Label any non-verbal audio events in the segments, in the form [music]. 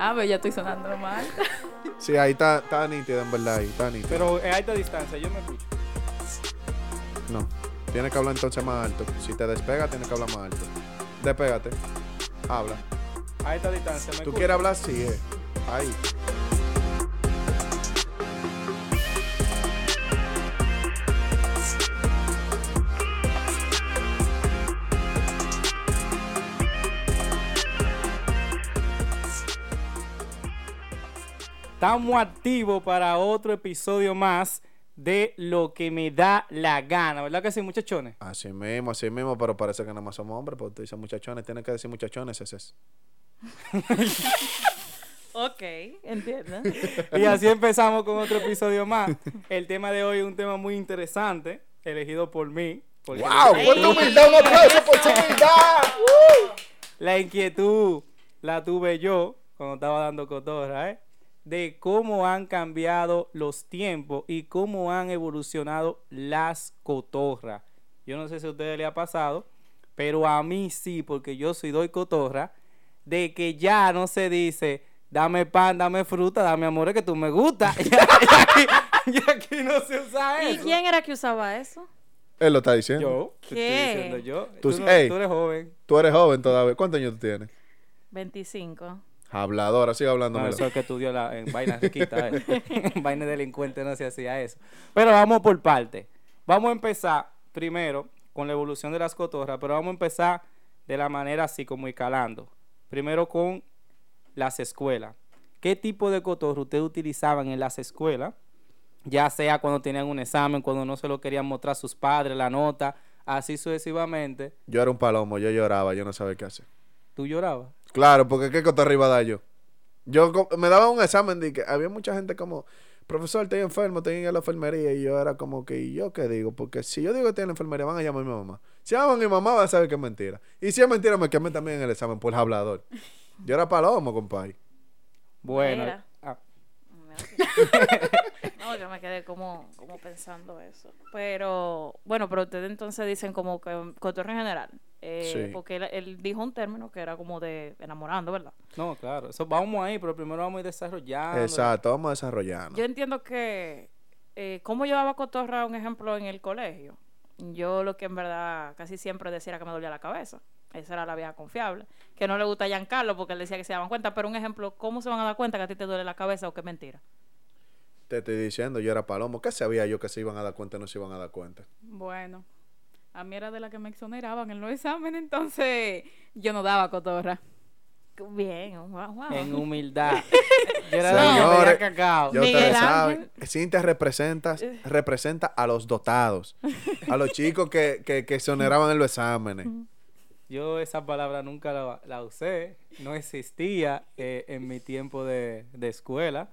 Ah, pero ya estoy sonando mal. [laughs] Sí, ahí está, está nítido, en verdad, ahí está nítido. Pero a alta distancia, yo me escucho. No, tienes que hablar entonces más alto. Si te despega, tienes que hablar más alto. Despégate, habla. A esta distancia me ¿Tú escucho. quieres hablar? Sí, eh. Ahí. Estamos activos para otro episodio más de Lo que me da la gana, ¿verdad que sí, muchachones? Así mismo, así mismo, pero parece que nada más somos hombres, porque tú dices muchachones, tienes que decir muchachones, ese es. [laughs] ok, entiendo. [laughs] Y así empezamos con otro episodio más. El tema de hoy es un tema muy interesante, elegido por mí. ¡Wow! ¡Cuánta humildad! ¡Un aplauso por su humildad! La inquietud la tuve yo cuando estaba dando cotorra, ¿eh? De cómo han cambiado los tiempos y cómo han evolucionado las cotorras. Yo no sé si a ustedes les ha pasado, pero a mí sí, porque yo soy doy cotorra, de que ya no se dice, dame pan, dame fruta, dame amores que tú me gusta. [laughs] Ya, ya aquí, no se usa ¿Y eso. quién era que usaba eso? Él lo está diciendo. Yo, te estoy ¿Qué? diciendo yo. Tú- Tú, no- ey. tú eres joven. Tú eres joven todavía. ¿Cuántos años tú tienes? 25. Habladora, sigue hablando. No, eso es que estudió la, en vainas riquitas, eh. [laughs] en vainas delincuentes no se hacía eso. Pero vamos por parte. Vamos a empezar primero con la evolución de las cotorras, pero vamos a empezar de la manera así como ir calando. Primero con las escuelas. ¿Qué tipo de cotorra ustedes utilizaban en las escuelas? Ya sea cuando tenían un examen, cuando no se lo querían mostrar a sus padres, la nota, así sucesivamente. Yo era un palomo, yo lloraba, yo no sabía qué hacer. ¿Tú llorabas? Claro, porque qué cotorra iba a dar yo. Yo me daba un examen de que había mucha gente como, profesor, estoy enfermo, estoy en la enfermería. Y yo era como que, ¿y yo qué digo? Porque si yo digo que estoy en la enfermería, van a llamar a mi mamá. Si llaman a mi mamá, va a saber que es mentira. Y si es mentira, me quemé también en el examen por hablador. Yo era palomo, compadre. Bueno. Mira. ah, No, yo me quedé como, como pensando eso. Pero, bueno, pero ustedes entonces dicen como que cotorra en general. Eh, Sí. Porque él, él dijo un término que era como de enamorando, ¿verdad? No, claro, eso vamos ahí, pero primero vamos a ir desarrollando. Exacto, vamos desarrollando. Yo entiendo que, eh, ¿cómo llevaba cotorra, un ejemplo, en el colegio? Yo lo que en verdad casi siempre decía era que me dolía la cabeza. Esa era la vieja confiable. Que no le gusta a Giancarlo porque él decía que se daban cuenta. Pero un ejemplo, ¿cómo se van a dar cuenta que a ti te duele la cabeza o que es mentira? Te estoy diciendo, yo era palomo. ¿Qué sabía yo que se iban a dar cuenta o no se iban a dar cuenta? Bueno, a mí era de la que me exoneraban en los exámenes, entonces yo no daba cotorra. Bien, wow, wow. En humildad. [laughs] Yo era de Señores, pedía cacao. Ustedes saben, Cintia representa, representa a los dotados, a los chicos que, que, que se oneraban en los exámenes. Yo esa palabra nunca la, la usé. No existía eh, en mi tiempo de, de escuela.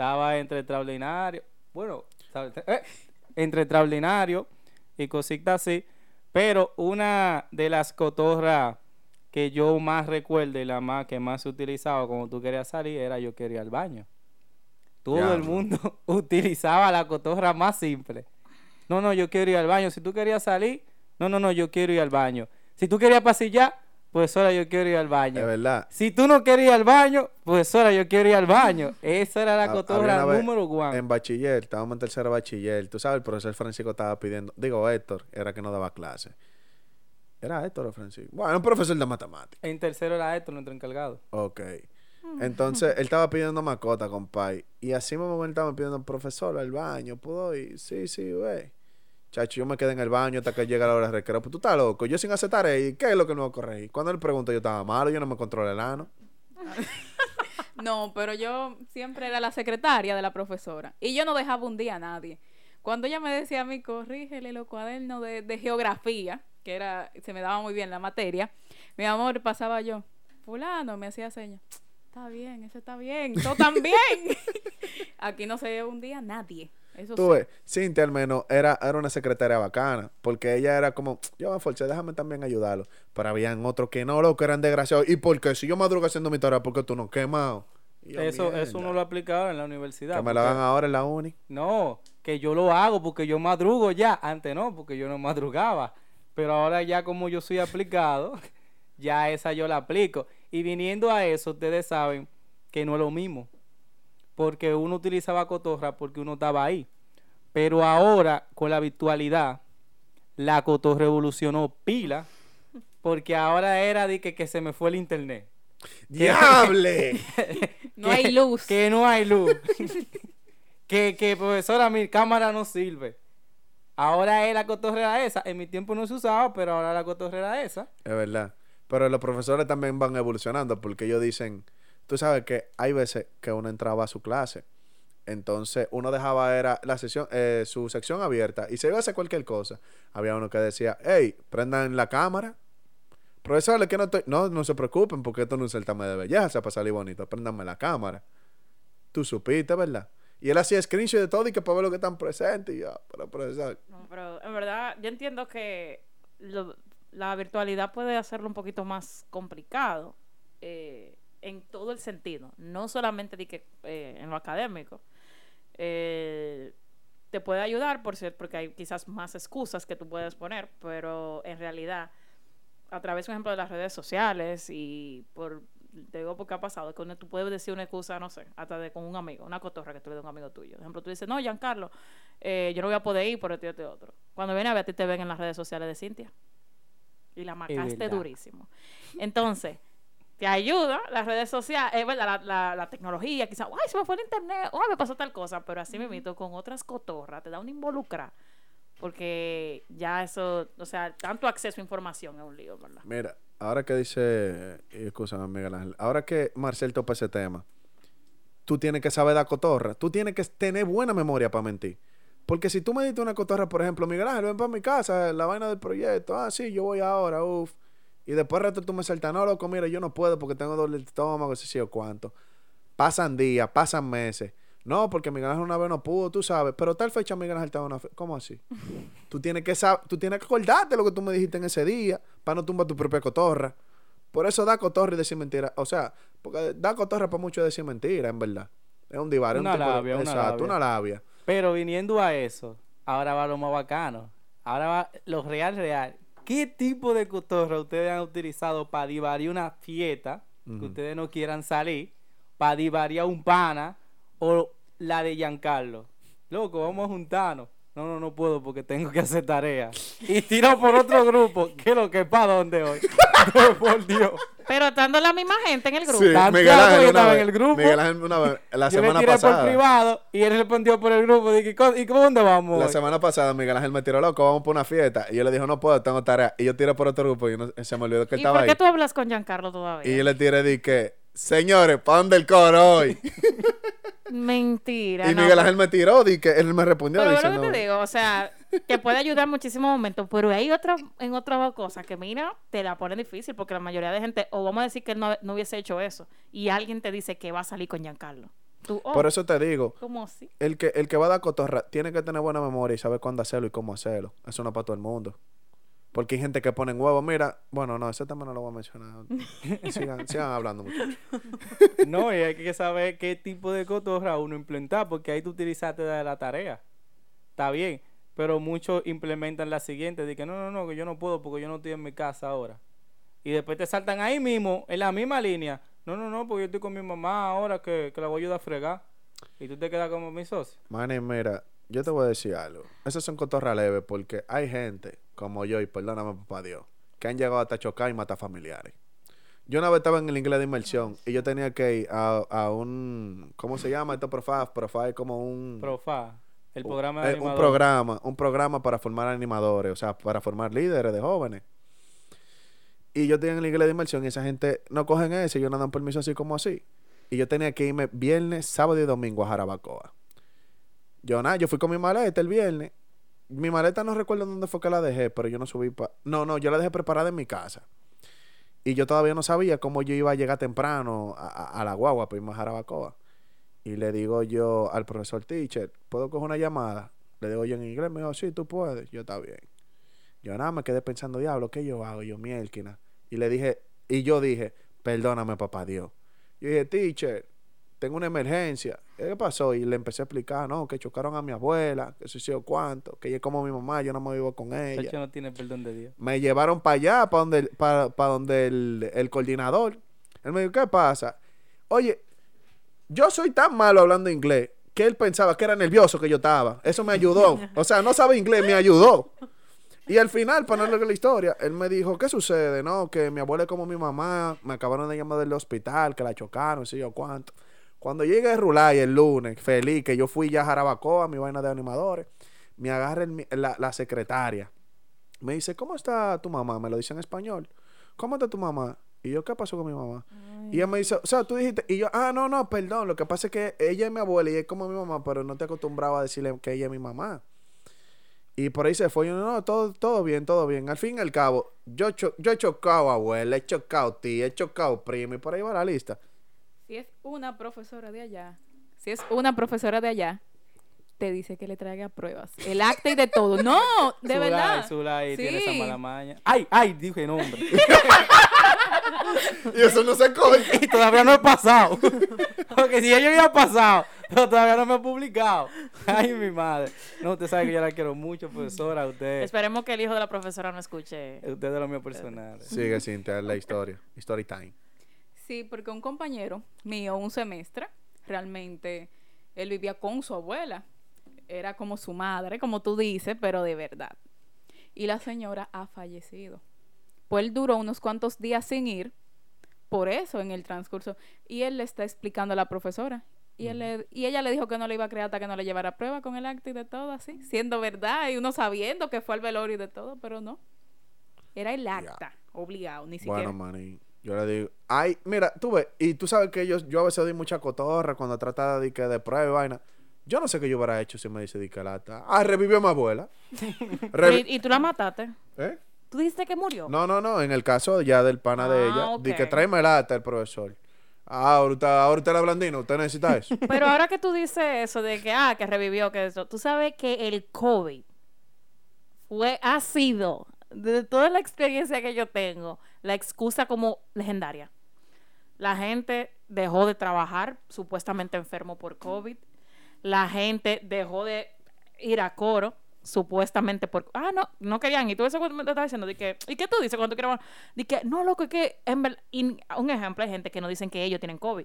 Estaba entre extraordinario. Bueno, eh, entre extraordinario y cositas así. Pero una de las cotorras que yo más recuerdo y la más que más se utilizaba cuando tú querías salir era yo quería al baño. Todo Ya, el mundo [laughs] utilizaba la cotorra más simple. No, no, yo quiero ir al baño. Si tú querías salir, no, no, no, yo quiero ir al baño. Si tú querías pasillar, pues ahora yo quiero ir al baño. Es verdad. Si tú no querías ir al baño, pues ahora yo quiero ir al baño. [laughs] Esa era la cotorra número uno. En bachiller, estábamos en tercero bachiller. Tú sabes, el profesor Francisco estaba pidiendo, digo Héctor, era que no daba clase. ¿Era Héctor o Francisco? Bueno, un profesor de matemáticas. En tercero era esto, nuestro encargado. Ok. Entonces, él estaba pidiendo mascota, compadre. Y así mismo él estaba pidiendo, profesor, al baño, ¿puedo ir? Sí, sí, güey. Chacho, yo me quedé en el baño hasta que llega la hora de recreo. Pues tú estás loco. Yo sin aceptar ¿y qué es lo que no corregir? Cuando él pregunta, yo estaba malo, yo no me controlo el ano. [laughs] No, pero yo siempre era la secretaria de la profesora y yo no dejaba un día a nadie. Cuando ella me decía a mí, corrígele los cuadernos de, de geografía, que era, se me daba muy bien la materia, mi amor, pasaba yo, fulano, me hacía señas, está bien, eso está bien, todo también. [laughs] Aquí no se lleva un día nadie. Eso Tú sí. ves, Cintia al menos era, era una secretaria bacana, porque ella era como, yo me forcé, déjame también ayudarlo. Pero habían otros que no, lo que eran desgraciados. ¿Y por qué? Si yo madrugo haciendo mi tarea, ¿por qué tú no quemado? Yo, Eso, eso "Mierda". uno lo aplicaba en la universidad. Que me lo hagan ahora en la uni. No, que yo lo hago porque yo madrugo ya. Antes no, porque yo no madrugaba. Pero ahora ya como yo soy aplicado, [laughs] ya esa yo la aplico. Y viniendo a eso, ustedes saben que no es lo mismo. Porque uno utilizaba cotorra porque uno estaba ahí. Pero ahora, con la virtualidad, la cotorra revolucionó pila. Porque ahora era de que, que se me fue el internet. [laughs] ¡Diable! No Que- hay luz. Que no hay luz. [laughs] que, que, profesora, mi cámara no sirve. Ahora es la cotorrera esa. En mi tiempo no se usaba, pero ahora la cotorrera esa. Es verdad. Pero los profesores también van evolucionando porque ellos dicen, tú sabes que hay veces que uno entraba a su clase, entonces uno dejaba era la sesión, eh, su sección abierta y se iba a hacer cualquier cosa. Había uno que decía, hey, prendan la cámara. Profesor, que no estoy, no, no se preocupen porque esto no es un certamen de belleza para salir bonito, préndanme la cámara. Tú supiste, ¿verdad? Y él hacía screenshot de todo y que para ver lo que están presentes y yo, pero profesor, No, pero en verdad, yo entiendo que la virtualidad puede hacerlo un poquito más complicado eh, en todo el sentido, no solamente de que, eh, en lo académico. Eh, te puede ayudar por ser, porque hay quizás más excusas que tú puedes poner, pero en realidad, a través, por ejemplo, de las redes sociales y por, te digo porque ha pasado, que uno- tú puedes decir una excusa, no sé, hasta de con un amigo, una cotorra que tú le das a un amigo tuyo. Por ejemplo, tú dices, no, Giancarlo, eh, yo no voy a poder ir por esto y otro. Cuando viene a ver, a ti te ven en las redes sociales de Cintia. Y la marcaste durísimo. Entonces, te ayuda las redes sociales, eh, ¿verdad? La, la, la tecnología, quizás, ay, se me fue el internet, ay, me pasó tal cosa, pero así mismo con otras cotorras, te da una involucra. Porque ya eso, o sea, tanto acceso a información es un lío, ¿verdad? Mira, ahora que dice, y escúchame Miguel Ángel, ahora que Marcel topa ese tema, tú tienes que saber dar cotorra, tú tienes que tener buena memoria para mentir. Porque si tú me diste una cotorra, por ejemplo, Miguel Ángel, ven para mi casa, la vaina del proyecto, ah, sí, yo voy ahora, uff. Y después reto tú me saltas, no, loco, mira, yo no puedo porque tengo doble de estómago, si sí o cuánto. Pasan días, pasan meses. No, porque Miguel Ángel una vez no pudo, tú sabes. Pero tal fecha Miguel Ángel estaba una fe- ¿Cómo así? [laughs] tú tienes que saber, tú tienes que acordarte lo que tú me dijiste en ese día para no tumbar tu propia cotorra. Por eso da cotorra y decir mentira. O sea, porque da cotorra para mucho decir mentira, en verdad. Es un divar, es un Una tipo de- una Exacto, labia. una labia. Pero viniendo a eso, ahora va lo más bacano. Ahora va lo real, real. ¿Qué tipo de cotorra ustedes han utilizado para divarir una fiesta que ustedes no quieran salir? Para divarir a un pana o la de Giancarlo. Loco, vamos a juntarnos. No, no, no puedo porque tengo que hacer tarea. Y tiro por otro grupo. ¿Qué lo que para dónde hoy? [laughs] No, por Dios. Pero estando la misma gente en el grupo. Sí, Miguel Ángel estaba vez. en el grupo. Miguel Ángel una vez. La Yo le semana tiré por pasada. privado y él respondió por el grupo. Dije, "¿Co- ¿y cómo dónde vamos? La hoy?" semana pasada Miguel Ángel me tiró loco, vamos por una fiesta. Y yo le dije, no puedo, tengo tarea. Y yo tiré por otro grupo y no- se me olvidó que él ¿Y estaba por ahí. qué tú hablas con Giancarlo todavía? Y yo le tiré di que, señores, ¿para dónde el coro hoy? [laughs] Mentira. y Miguel Ángel me tiró, di que él me respondió Pero es lo diciendo, que te digo, o sea, te puede ayudar en muchísimos momentos, pero hay otra, en otras cosas que, mira, te la ponen difícil porque la mayoría de gente, o vamos a decir que él no, no hubiese hecho eso, y alguien te dice que va a salir con Giancarlo. Tú, oh, Por eso te digo, ¿cómo así? el que, el que va a dar cotorra tiene que tener buena memoria y saber cuándo hacerlo y cómo hacerlo. Eso no es para todo el mundo. Porque hay gente que pone huevos. Mira, bueno, no, ese tema no lo voy a mencionar. [laughs] sigan, sigan hablando, muchachos. No, y hay que saber qué tipo de cotorra uno implementar, porque ahí tú utilizaste de la tarea. Está bien, pero muchos implementan la siguiente, de que no, no, no, que yo no puedo porque yo no estoy en mi casa ahora. Y después te saltan ahí mismo, en la misma línea. No, no, no, porque yo estoy con mi mamá ahora que, que la voy a ayudar a fregar. Y tú te quedas como mi socio. Manny, mira, yo te voy a decir algo. Esas son cotorras leves porque hay gente como yo, y perdóname, papá Dios, que han llegado hasta chocar y matar familiares. Yo una vez estaba en el inglés de inmersión y yo tenía que ir a, a un. ¿Cómo se llama esto? Profile. Profile es como un. Profa, el programa de Eh, un programa, un programa para formar animadores, o sea, para formar líderes de jóvenes. Y yo tenía en la iglesia de inmersión y esa gente no cogen eso, ellos no dan permiso así como así. Y yo tenía que irme viernes, sábado y domingo a Jarabacoa. Yo nada, yo fui con mi maleta el viernes. Mi maleta no recuerdo dónde fue que la dejé, pero yo no subí pa... No, no, yo la dejé preparada en mi casa. Y yo todavía no sabía cómo yo iba a llegar temprano a, a- la guagua para irme a Jarabacoa. Y le digo yo al profesor teacher, ¿puedo coger una llamada? Le digo yo en inglés, me dijo, sí, tú puedes. Yo, está bien. Yo nada, me quedé pensando, diablo, ¿qué yo hago? Yo, mielquina. Y le dije, y yo dije, perdóname, papá Dios. Yo dije, teacher, tengo una emergencia. ¿Qué pasó? Y le empecé a explicar, no, que chocaron a mi abuela, que sí o cuánto, que ella es como mi mamá, yo no me vivo con ella. No tiene perdón de Dios. Me llevaron para allá, para donde, para, donde el, el coordinador. Él me dijo, ¿qué pasa? Oye, Yo soy tan malo hablando inglés que él pensaba que era nervioso que yo estaba. Eso me ayudó. O sea, no sabe inglés, me ayudó. Y al final, para no leer la historia, él me dijo, ¿qué sucede? No, que mi abuela es como mi mamá, me acabaron de llamar del hospital, que la chocaron, sé yo cuánto. Cuando llegué a Rulay el lunes, feliz, que yo fui ya a Jarabacoa, mi vaina de animadores, me agarra la, secretaria. Me dice, ¿cómo está tu mamá? Me lo dice en español. ¿Cómo está tu mamá? Y yo, ¿qué pasó con mi mamá? Y ella me dice, o sea, tú dijiste, y yo, ah, no, no, perdón, lo que pasa es que ella es mi abuela y es como mi mamá, pero no te acostumbraba a decirle que ella es mi mamá. Y por ahí se fue. Y yo, no, todo, todo bien, todo bien. Al fin y al cabo, yo, yo he chocado abuela, he chocado tía, he chocado primo, y por ahí va la lista. Si es una profesora de allá, si es una profesora de allá, te dice que le traiga pruebas. El acta y de todo. No, de Zulay, verdad. Zulay tiene esa Sí. mala maña. Ay, ay, dije nombre. [laughs] Y eso no se coge. [laughs] y todavía no he pasado. Porque si ya yo había pasado, pero todavía no me he publicado. Ay, mi madre. No, usted sabe que yo la quiero mucho, profesora. Usted, Esperemos que el hijo de la profesora no escuche. usted es de los míos personales. Sigue, Cintia, la historia. Story time. Sí, porque un compañero mío, un semestre, realmente él vivía con su abuela. Era como su madre, como tú dices, pero de verdad. Y la señora ha fallecido. Pues él duró unos cuantos días sin ir, por eso en el transcurso. Y él le está explicando a la profesora. Y, él le- y ella le dijo que no le iba a creer hasta que no le llevara prueba con el acta y de todo, así, siendo verdad, y uno sabiendo que fue al velorio y de todo, pero no. Era el acta, obligado, ni siquiera. Bueno, maní. Yo le digo, ay, mira, tú ves, y tú sabes que yo, yo a veces doy mucha cotorra cuando trata de, que de prueba y vaina. Yo no sé qué yo hubiera hecho si me dice di que lata. Ah, revivió a mi abuela. [laughs] Revi- ¿Y, y tú la mataste? ¿Eh? ¿Tú dijiste que murió? No, no, no. En el caso ya del pana de Ah, ella, di que ok. tráeme lata el profesor. Ah, ahorita, ahorita la blandina, usted necesita eso. [laughs] Pero ahora que tú dices eso de que, ah, que revivió, que eso, tú sabes que el COVID fue, ha sido, de toda la experiencia que yo tengo, la excusa como legendaria. La gente dejó de trabajar supuestamente enfermo por COVID. La gente dejó de ir a coro supuestamente por ah no no querían y tú eso me estaba diciendo de que y qué tú dices cuando quieres de que no loco es que en un ejemplo hay gente que no dicen que ellos tienen covid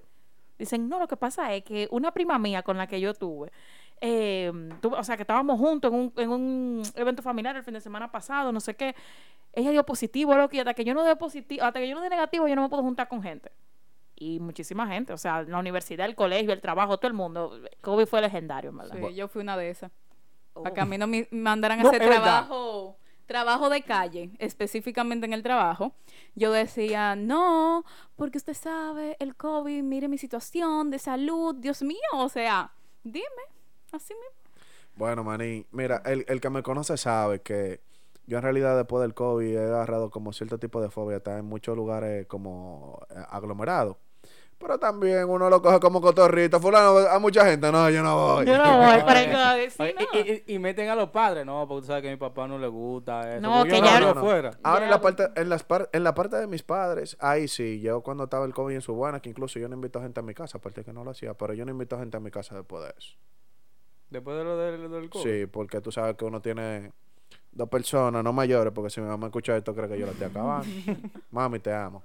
Dicen, no, lo que pasa es que una prima mía con la que yo tuve, eh, tuve- o sea, que estábamos juntos en un, en un evento familiar el fin de semana pasado, no sé qué, ella dio positivo, loco, y hasta que yo no dé positivo, hasta que yo no dé negativo, yo no me puedo juntar con gente. Y muchísima gente, o sea, la universidad, el colegio, el trabajo, todo el mundo. COVID fue legendario, en verdad. Sí, yo fui una de esas. Oh. Para que a mí no me mandaran a No, hacer verdad. trabajo, trabajo de calle, específicamente en el trabajo. Yo decía, no, porque usted sabe, el COVID, mire mi situación de salud, Dios mío, o sea, dime, así mismo. Bueno, maní, mira, el, el que me conoce sabe que yo en realidad después del COVID he agarrado como cierto tipo de fobia, está en muchos lugares como eh, aglomerados. Pero también uno lo coge como cotorrito. Fulano, a mucha gente, no, yo no voy. Yo no voy para el COVID, sí, Oye, no. y, y- y meten a los padres, no, porque tú sabes que a mi papá no le gusta eso. No, que yo ya- no, No, no, no. fuera. Ahora en la parte, en las par- en la parte de mis padres, ahí sí, yo cuando estaba el COVID en su buena, que incluso yo no invito a gente a mi casa, aparte que no lo hacía, pero yo no invito a gente a mi casa después de eso. Después de lo del, del COVID. Sí, porque tú sabes que uno tiene dos personas, no mayores, porque si mi mamá escucha esto, cree que yo la estoy acabando. [laughs] Mami, te amo.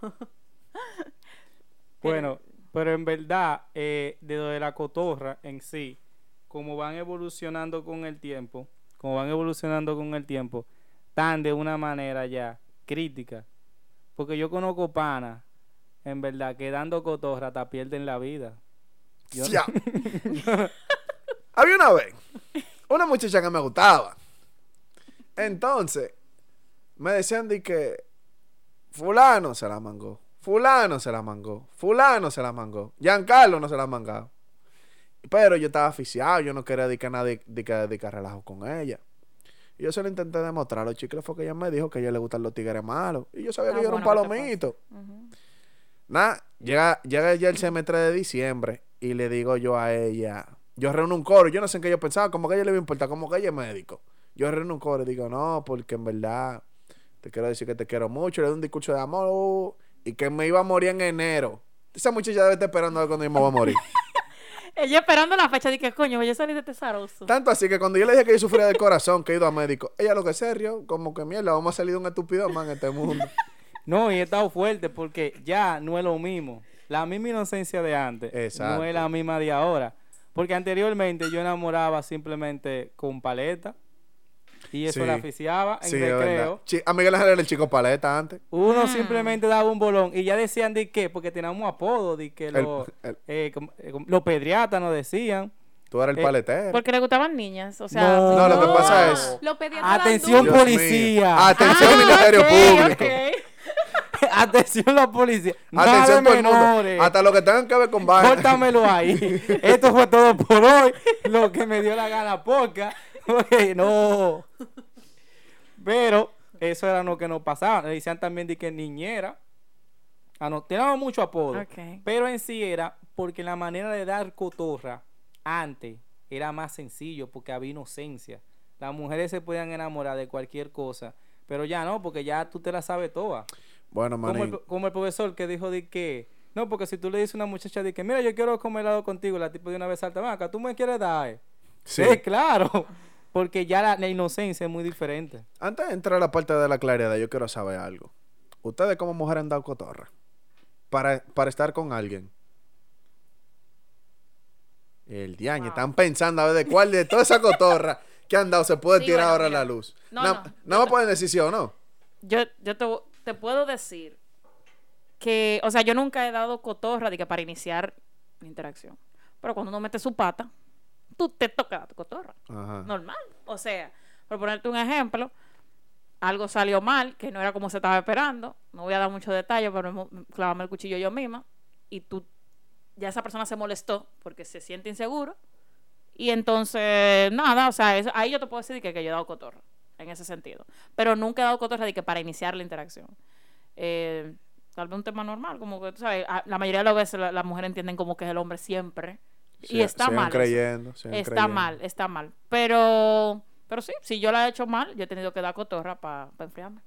Bueno, pero en verdad, eh, de lo de la cotorra en sí, como van evolucionando con el tiempo, como van evolucionando con el tiempo, tan de una manera ya crítica. Porque yo conozco panas, en verdad, que dando cotorra hasta pierden la vida. Yo- Ya. [laughs] Había una vez una muchacha que me gustaba. Entonces, me decían de que fulano se la mangó, fulano se la mangó, fulano se la mangó, Giancarlo no se la ha mangado. Pero yo estaba aficiado, yo no quería dedicar nadie de que dedicar relajo con ella. Y yo se lo intenté demostrar. Los chicles fue que ella me dijo que a ella le gustan los tigres malos. Y yo sabía Ah, que yo era un bueno, ¿qué te palomito. Nada, llega, llega ya el semestre de diciembre y le digo yo a ella, yo reúno un coro, yo no sé en qué yo pensaba, como que a ella le iba a importar, como que ella es médico. Yo reúno un coro y digo, no, porque en verdad te quiero decir que te quiero mucho, le doy un discurso de amor uh, y que me iba a morir en enero. Esa muchacha debe estar esperando a ver cuando yo me voy a morir. [laughs] Ella esperando la fecha de que coño, voy a salir de tesaroso. Tanto así que cuando yo le dije que yo sufría del corazón, que he ido a médico, ella lo que se rió, como que mierda, vamos a salir de un estúpido man en este mundo. [laughs] No, y he estado fuerte porque ya no es lo mismo. la misma inocencia de antes no es la misma de ahora. Porque anteriormente yo enamoraba simplemente con paleta y eso Sí. la aficiaba en Sí, recreo. A Miguel Ángel era el chico paleta antes. Uno Mm. simplemente daba un bolón y ya decían de qué, porque teníamos apodo, de que los, eh, eh, los pedriatas nos decían. Tú eras el Eh, paletero. Porque le gustaban niñas. O sea, No. No, lo que pasa es- Lo Atención, policía. Atención, Ah, Ministerio Público. [laughs] Atención la policía. Nada Atención de todo el mundo. menores. Hasta lo que tengan que ver con vaina. Córtamelo ahí. [laughs] Esto fue todo por hoy. Lo que me dio la gana poca. No. Pero eso era lo que nos pasaba. Le decían también de que niñera. Ah, no, teníamos mucho apodo. Pero en sí era porque la manera de dar cotorra antes era más sencillo porque había inocencia. Las mujeres se podían enamorar de cualquier cosa. Pero ya no, porque ya tú te la sabes toda. Bueno, Como el, como el profesor que dijo de que, no, porque si tú le dices a una muchacha de que, mira, yo quiero comer helado contigo, la tipo de una vez salta, "Ven acá, tú me quieres dar. eh?". Sí. Sí, claro, porque ya la, la inocencia es muy diferente. Antes de entrar a la parte de la claridad, yo quiero saber algo. Ustedes como mujeres han dado cotorra. Para, para estar con alguien. El diaño. Wow. Están pensando a ver de cuál de toda esa cotorra que han dado se puede Sí, tirar bueno, ahora a mira. la luz. No, no, más te- pueden decir sí o no. Yo, yo te, te puedo decir que, o sea, yo nunca he dado cotorra de que para iniciar la interacción. Pero cuando uno mete su pata, tú te toca dar cotorra. Ajá. Normal. O sea, por ponerte un ejemplo, algo salió mal, que no era como se estaba esperando. No voy a dar muchos detalles, pero me- clavame el cuchillo yo misma. Y tú, ya esa persona se molestó porque se siente inseguro. Y entonces, nada, o sea, eso- ahí yo te puedo decir que, que yo he dado cotorra, en ese sentido. Pero nunca he dado cotorra de que para iniciar la interacción. Eh, tal vez un tema normal, como que, tú sabes, la mayoría de las veces la- las mujeres entienden como que es el hombre siempre. Y Sí, está sigan mal. creyendo. Está creyendo. mal, está mal. Pero, pero sí, si yo la he hecho mal, yo he tenido que dar cotorra para enfriarme.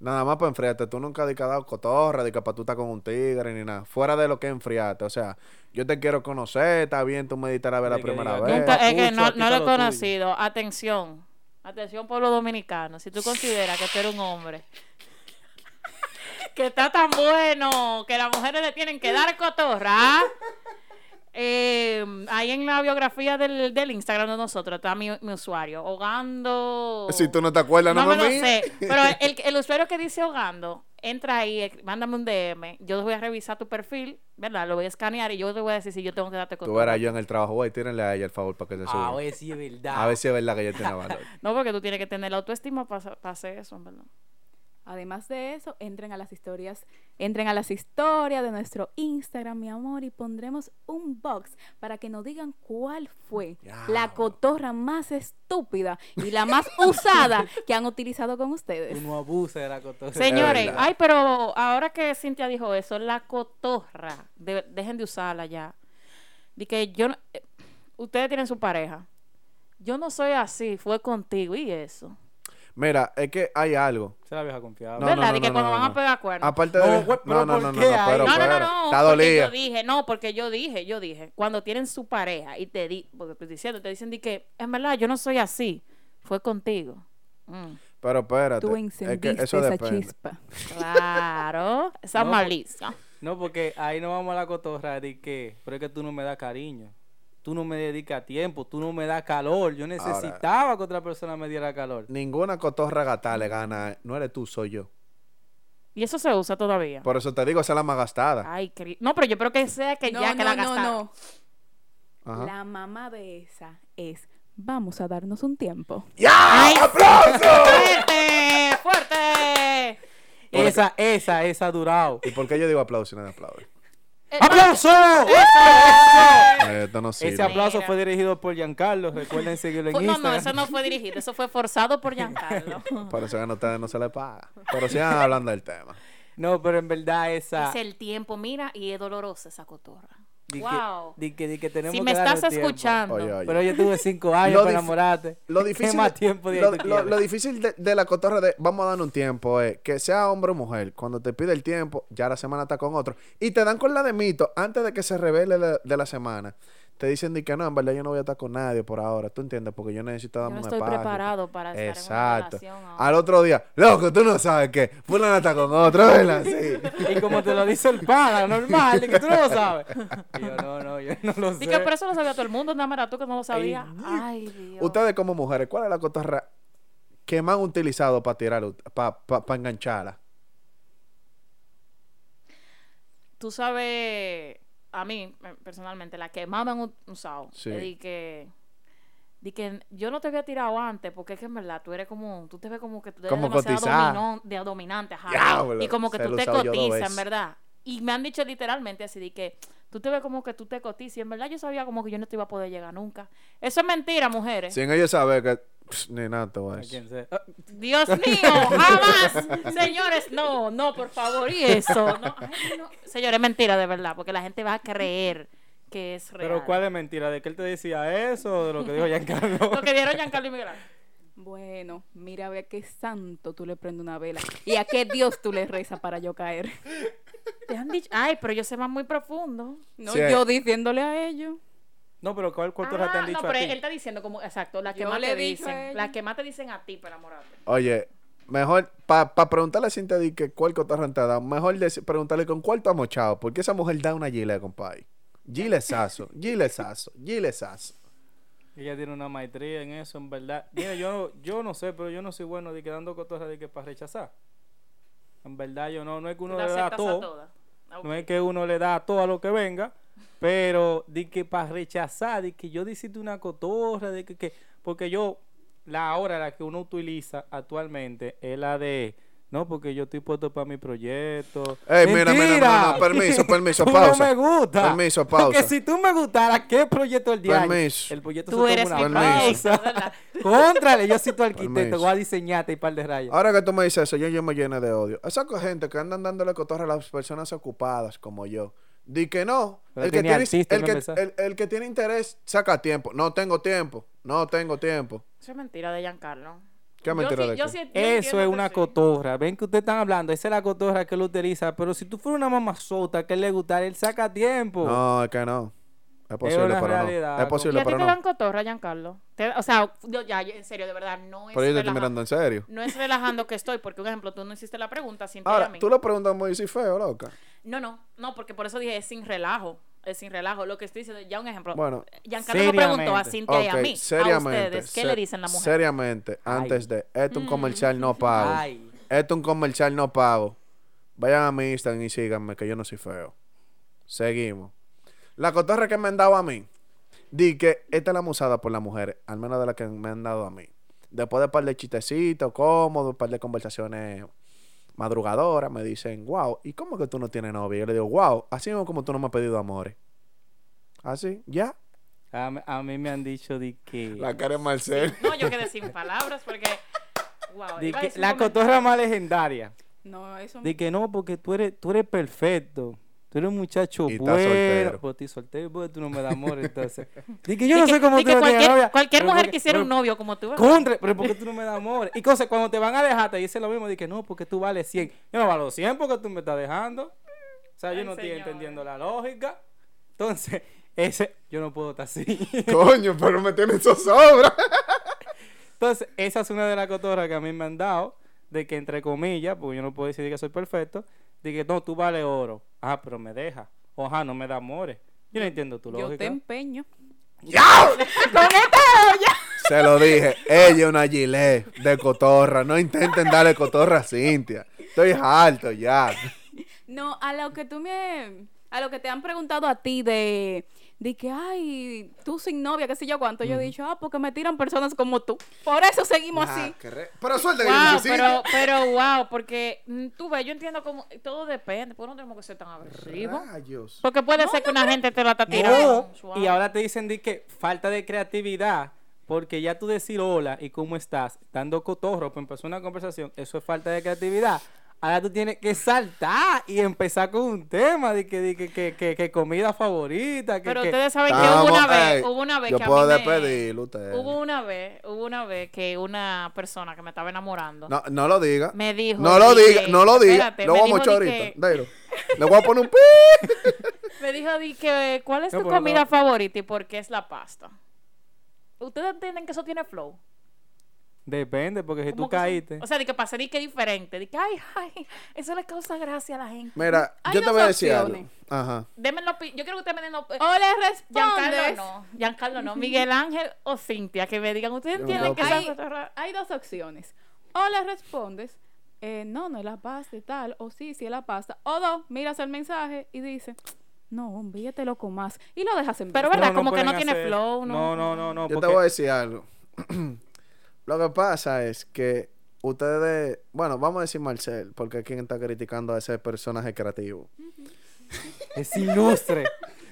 Nada más para enfriarte. Tú nunca has dado cotorra, de que para tú estar con un tigre ni nada. Fuera de lo que enfriarte. O sea, yo te quiero conocer, está bien, tú me diste la ver la primera diga, vez. Nunca, es que no, está lo he tuyo. conocido. Atención, atención pueblo dominicano. Si tú consideras que tú eres un hombre [laughs] que está tan bueno que las mujeres le tienen que dar cotorra. Eh, ahí en la biografía del, del Instagram de nosotros está mi, mi usuario, Hogando. Si tú no te acuerdas, no, No me lo sé. Pero [laughs] el, el usuario que dice ahogando, entra ahí, eh, mándame un DM. Yo voy a revisar tu perfil, ¿verdad? Lo voy a escanear y yo te voy a decir si yo tengo que darte Tú cotorra. verás yo en el trabajo, güey, tírenle a ella el favor para que se suba. A ver si es verdad. A ver si es verdad que ella tiene valor. [laughs] No, porque tú tienes que tener la autoestima para hacer eso, ¿verdad? Además de eso, entren a las historias, entren a las historias de nuestro Instagram, mi amor, y pondremos un box para que nos digan cuál fue la cotorra más estúpida y la más [laughs] usada que han utilizado con ustedes. Uno abusa de la cotorra. Señores, ay, pero ahora que Cintia dijo eso, la cotorra, de- dejen de usarla ya. De que yo, no- eh, ustedes tienen su pareja. Yo no soy así, fue contigo y eso. Mira, es que hay algo. Es la vieja confiable. No, ¿Verdad? no, de que no, cuando no, van a no. pegar cuernos. Aparte No, de. No, pero no, ¿por no, no, no, pero, No, no, no, no. Está dolida. yo dije, no, porque yo dije, yo dije, cuando tienen su pareja y te di, porque estoy diciendo, te dicen de que, en verdad, yo no soy así, fue contigo. Mm, Pero espérate. Tú es encendiste que eso esa depende. chispa. claro, esa No, malicia. No, porque ahí no vamos a la cotorra de que, pero es que tú no me das cariño. Tú no me dedicas tiempo, tú no me das calor. Yo necesitaba que otra persona me diera calor. Ninguna cotorra gata le gana. No eres tú, soy yo. Y eso se usa todavía. Por eso te digo, esa es la más gastada. Ay, no, pero yo creo que sea que No, ya que no, la no, gastaron. no. Ajá. La mamá de esa es, vamos a darnos un tiempo. ¡Ya! ¡Aplauso! ¡Fuerte! ¡Fuerte! Esa, esa, esa ha durado. ¿Y por qué yo digo aplauso y nadie aplaude? Eh, ¡Aplauso! Eh, Esto no Ese aplauso Mira. fue dirigido por Giancarlo. Recuerden seguirlo en Fu- No, Instagram. no, eso no fue dirigido, eso fue forzado por Giancarlo. [laughs] Por eso que a ustedes no se les paga. Pero sigan hablando del tema. No, pero en verdad esa. Es el tiempo, mira, y es dolorosa esa cotorra. Di wow. que, di que, di que tenemos Si que me estás darle tiempo. escuchando, Oye, oye. Pero yo tuve cinco años Lo para enamorarte. Lo [laughs] ¿Qué difícil, más tiempo de lo, lo- difícil de, de la cotorra de vamos a dar un tiempo es que sea hombre o mujer, cuando te pide el tiempo, ya la semana está con otro. Y te dan con la de mito antes de que se revele la- de la semana. Te dicen de que no, en verdad yo no voy a estar con nadie por ahora, ¿tú entiendes? Porque yo necesito Yo darme no un estoy preparado para estar Exacto. en una relación. ahora. Al otro día, loco, tú no sabes qué, fulana está con otro, [laughs] ¿verdad? Sí. Y como te lo dice el pana, normal, de que tú no lo sabes. [laughs] Y yo, no, no, yo no lo sé. Dije, pero eso lo sabía todo el mundo, nada más tú que no lo sabías. Ay, Dios. Ustedes como mujeres, ¿cuál es la cotorra que más han utilizado para tirar, para engancharla? Tú sabes, a mí, eh, personalmente, la que más me han usado. Sí. que, de que yo no te había tirado antes, porque es que en verdad tú eres como, tú te ves como que tú eres Como demasiado dominón- de, dominante, ajá. Diablo, y como que tú te cotizas, en verdad. Y me han dicho literalmente así, de que tú te ves como que tú te cotizas. Y en verdad yo sabía como que yo no te iba a poder llegar nunca. Eso es mentira, mujeres. Sin ellos saber que, pss, ni nada te voy a decir. Ah, Dios mío, jamás. [laughs] Señores, no, no, por favor, y eso. No, ay, no. Señores, es mentira de verdad, porque la gente va a creer que es real. Pero ¿cuál es mentira? ¿De que él te decía eso o de lo que dijo Giancarlo? [laughs] Lo que dieron Giancarlo y Miguel. Bueno, mira a ver a qué santo tú le prendes una vela y a qué Dios tú le rezas para yo caer. Te han dicho, ay, pero ellos se van muy profundo. No, Sí. yo diciéndole a ellos. No, pero ¿cuál cultura te han dicho no, a pero ti? él está diciendo como, exacto, la que Yo más le te a dicen. ella. La que más te dicen a ti para enamorarte. Oye, mejor, para preguntarle a Cintia di que cuál cotorra te ha dado, mejor preguntarle con cuál tú has mochado, porque esa mujer da una gile, compadre. Gilesazo, [laughs] gilesazo, gilesazo. Ella tiene una maestría en eso, en verdad. Mira, yo, yo no sé, pero yo no soy bueno de que dando cotorras de que para rechazar. En verdad, yo no, no es que uno ¿Tú la le da a todo. todas? Ah, No es que uno le da todo a lo que venga, pero de que para rechazar, de que yo decirte una cotorra, de que, que porque yo, la hora la que uno utiliza actualmente es la de, no, porque yo estoy puesto para mi proyecto. Ey, mira, mira, no, permiso, [laughs] permiso, Tú pausa. no me gusta. Permiso, Porque si tú me gustaras, ¿qué proyecto el día? Permiso. El proyecto Tú se eres toma mi una Permiso. proyecto, pausa. [laughs] Contrale, yo soy tu arquitecto, voy a diseñarte y par de rayas. Ahora que tú me dices eso, yo, yo me lleno de odio. Esa gente que andan dándole cotorra a las personas ocupadas como yo. Di que no. El que tiene, artista el, que, el- el que tiene interés saca tiempo. No tengo tiempo. No tengo tiempo. Eso es mentira de Giancarlo. ¿Qué Yo mentira sí- de yo qué? sí- yo Eso es una cotorra. Ven que ustedes están hablando. Esa es la cotorra que él utiliza. Pero si tú fueras una mamazota que él le gustara, él saca tiempo. No, es que no. Es posible, una pero realidad, no. Es posible, ¿Y a ti pero te dan no. cotorra, Giancarlo? Te- o sea, yo, ya, en serio, de verdad, no es Pero yo te estoy relaja- mirando en serio. No es relajando que estoy, porque, por ejemplo, tú no hiciste la pregunta sin a Ahora, mí. tú le preguntas muy si feo, loca. No, no, no, porque por eso dije es sin relajo. Es sin relajo. Lo que estoy diciendo, ya un ejemplo. Bueno. Giancarlo me preguntó a Seriamente. Cintia y a mí. seriamente. a ustedes, ¿qué se- le dicen la mujer? Seriamente, Ay. antes de. Esto es un Mm. comercial no pago. Ay. Esto es un comercial no pago. Vayan a mi Instagram y síganme, que yo no soy feo. Seguimos. La cotorra que me han dado a mí. Di que esta es la musada por las mujeres, al menos de la que me han dado a mí. Después de un par de chistecitos cómodos, un par de conversaciones madrugadoras, me dicen, wow, ¿y cómo que tú no tienes novia? Yo le digo, wow, así mismo como tú no me has pedido amores. Así, ya. A, mí- a mí me han dicho de que, La cara es Marcel. No, yo quedé sin palabras porque. Wow, de que la cotorra más legendaria. No, eso De que no, porque tú eres, tú eres perfecto. Tú eres un muchacho Y estás bueno. soltero. Pues estoy soltero porque tú no me das amor, entonces. [laughs] Que yo no que- sé cómo di tú que no tienes cualquier, novia. cualquier mujer porque- quisiera pero- un novio como tú. Contra, pero porque tú no me das amor. Y cosas, cuando te van a dejar, te dicen lo mismo. Que no, porque tú vales 100. Yo no valgo 100 porque tú me estás dejando. O sea, yo Ay, no estoy entendiendo la lógica. Entonces, [laughs] ese, yo no puedo estar así. [laughs] Coño, pero me tienen zozobra. Entonces, esa es una de las cotorras que a mí me han dado. De que, entre comillas, porque yo no puedo decir que soy perfecto. De que no, tú vales oro. Ah, pero me deja. Ojalá no me da amores. Yo no entiendo tu yo te lógica. empeño. [laughs] Se lo dije, ella es una gilet de cotorra. No intenten darle cotorra a Cintia. Estoy harto ya. No, a lo que tú me. A lo que te han preguntado a ti de. De que, ay, tú sin novia, qué sé yo cuánto. Yo he dicho, ah, porque me tiran personas como tú. Por eso seguimos así. Ah, qué re- Pero suelta que yo Wow, no soy pero, pero wow, porque mm, tú ves, yo entiendo como todo depende, porque no tenemos que ser tan agresivos. Rayos. Porque puede ser que una gente te la está tirando. No, y ahora te dicen de que falta de creatividad, porque ya tú decir hola y cómo estás, dando cotorro, pues empezó una conversación, eso es falta de creatividad. Ahora tú tienes que saltar y empezar con un tema de que, de que, que, que- que comida favorita, que, Pero ustedes saben que hubo una vez, ey, hubo una vez Yo que puedo a mí me- despedirlo, usted. Hubo una vez, hubo una vez que una persona que me estaba enamorando No, no lo diga. me dijo. No lo di diga, que- no lo diga. espérate, Lo a ahorita. [laughs] Le voy a poner un pi. [laughs] Me dijo, di que, ¿cuál es No, tu comida no. favorita y por qué es la pasta? ¿Ustedes entienden que eso tiene flow? Depende, porque si tú caíste. O sea, de que pasa di que diferente. De que, ay, ay, eso le causa gracia a la gente. Mira, Hay yo te voy a decir algo. Ajá. Opi- Yo quiero que ustedes me den opi- O le Giancarlo respondes. no. Giancarlo no. Miguel Ángel o Cintia, que me digan, ¿ustedes entienden que Hay, hay dos opciones. O le respondes, eh, no, no es la pasta y tal. O sí, sí es la pasta. O dos, miras el mensaje y dices, no, hombre, ya te loco más. Y lo dejas en Pero verdad, como que no tiene flow, ¿no? No, no, no, no. Yo te voy a decir algo. [clears throat] Lo que pasa es que ustedes, bueno, vamos a decir Marcel, porque quien está criticando a ese personaje creativo. [laughs] Es ilustre.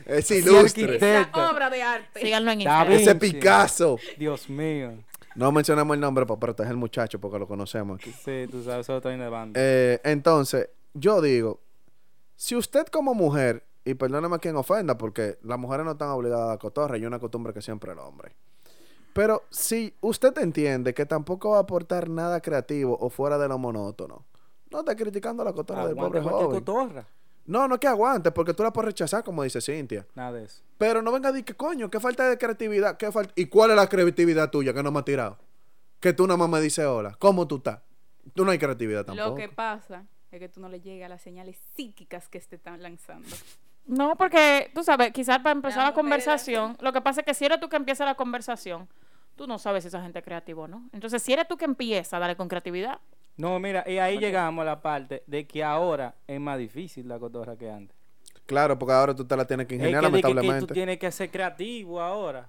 Es ilustre. Esa obra de arte. Síganlo en. Instagram. Ese. Picasso. Dios mío. No mencionamos el nombre para proteger al muchacho porque lo conocemos aquí. Sí, tú sabes, eso está en de banda. Eh, entonces, yo digo, si usted como mujer, y perdóname a quien ofenda, porque las mujeres no están obligadas a cotorra, y una costumbre que siempre el hombre. Pero si usted entiende que tampoco va a aportar nada creativo o fuera de lo monótono, no está criticando la cotorra del pobre joven. cotorra. No, no que aguante, porque tú la puedes rechazar, como dice Cintia. Nada de eso. Pero no venga a decir que coño, qué falta de creatividad, qué falta... ¿Y cuál es la creatividad tuya que no me ha tirado? Que tú nada más me dices hola, ¿cómo tú estás? Tú no hay creatividad tampoco. Lo que pasa es que tú no le llegas a las señales psíquicas que te están lanzando. No, porque tú sabes, quizás para empezar la mujeres conversación, lo que pasa es que si eres tú que empieza la conversación, tú no sabes si esa gente es creativa o no. Entonces, si eres tú que empieza, dale con creatividad. No, mira, y ahí llegamos a la parte de que ahora es más difícil la cotorra que antes. Claro, porque ahora tú te la tienes que Es ingeniar, que, de que- que lamentablemente. tú tienes que ser creativo ahora.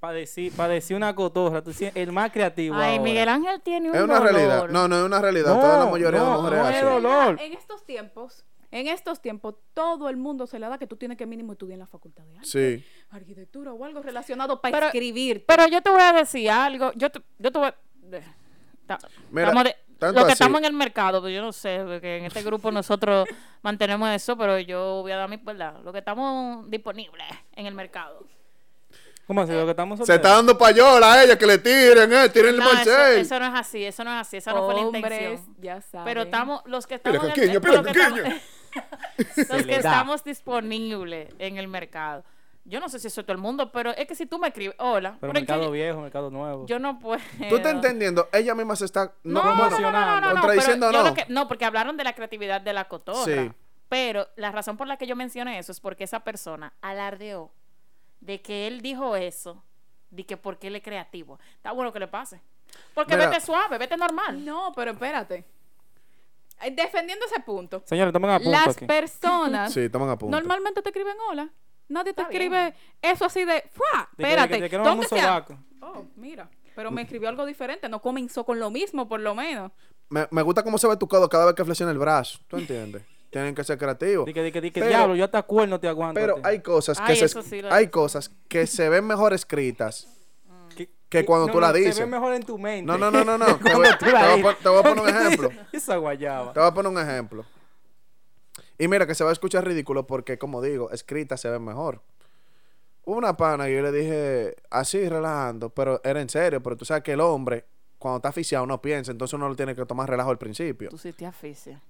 Para decir, para decir una cotorra, tú el más creativo Ay, ahora. Miguel Ángel tiene un Es una dolor. realidad. No, no es una realidad. No, Toda la mayoría de no, mujeres no es es así. dolor. En estos tiempos, en estos tiempos, todo el mundo se le da que tú tienes que mínimo estudiar en la facultad de arte, Sí. Arquitectura o algo relacionado para Pero- escribir. Pero yo te voy a decir algo. Yo te, yo te voy a... de- ta- Mira, estamos de- tanto lo que así. estamos en el mercado, pues yo no sé, porque en este grupo nosotros [laughs] mantenemos eso, pero yo voy a dar mi verdad. Lo que estamos disponibles en el mercado. ¿Cómo así? Lo que estamos Se está dando payola a ella, que le tiren, eh, tiren el No, eso, Marcel. eso no es así, eso no es así, esa no fue la intención. ya saben. Pero estamos, los que estamos, en el- eh, los que estamos- [laughs] [laughs] caquiña. los que estamos disponibles en el mercado. Yo no sé si eso es todo el mundo, pero es que si tú me escribes, hola, Pero pero es que mercado viejo, mercado nuevo. yo no puedo. Tú estás entendiendo, ella misma se está no, No, no, no, no, no, no, no, contradiciendo no. lo que- no, porque hablaron de la creatividad de la cotorra. Sí. Pero la razón por la que yo mencioné eso es porque esa persona alardeó de que él dijo eso, de que porque él es creativo. Está bueno que le pase. Porque Mira. vete suave, vete normal. No, pero espérate. Eh, Defendiendo ese punto. Señores, tomen a punto Las aquí. personas Sí, toman a punto. normalmente te escriben hola. Nadie te Está escribe eso así de, ¡fua! De Espérate, que- de que no ¿dónde sobaco. Oh, mira. Pero me escribió algo diferente. No comenzó con lo mismo, por lo menos. Me, me gusta cómo se ve tu codo cada vez que flexiona el brazo. ¿Tú entiendes? [laughs] Tienen que ser creativos. Di que, di que, di que, Pero- diablo, yo hasta cuerno te aguanto. Pero hay cosas que Ay, se sí hay cosas que se ven mejor escritas. que, que cuando tú la dices. Se ve mejor en tu mente. No, no, no, no, no. [laughs] te, voy, te a te voy a poner un ejemplo. [laughs] Esa guayaba. Te voy a poner un ejemplo. Y mira que se va a escuchar ridículo porque, como digo, escritas se ven mejor. Una pana y yo le dije, así, relajando, pero era en serio, pero tú sabes que el hombre, cuando está aficiado, no piensa, entonces uno lo tiene que tomar relajo al principio. Tú sí te aficias.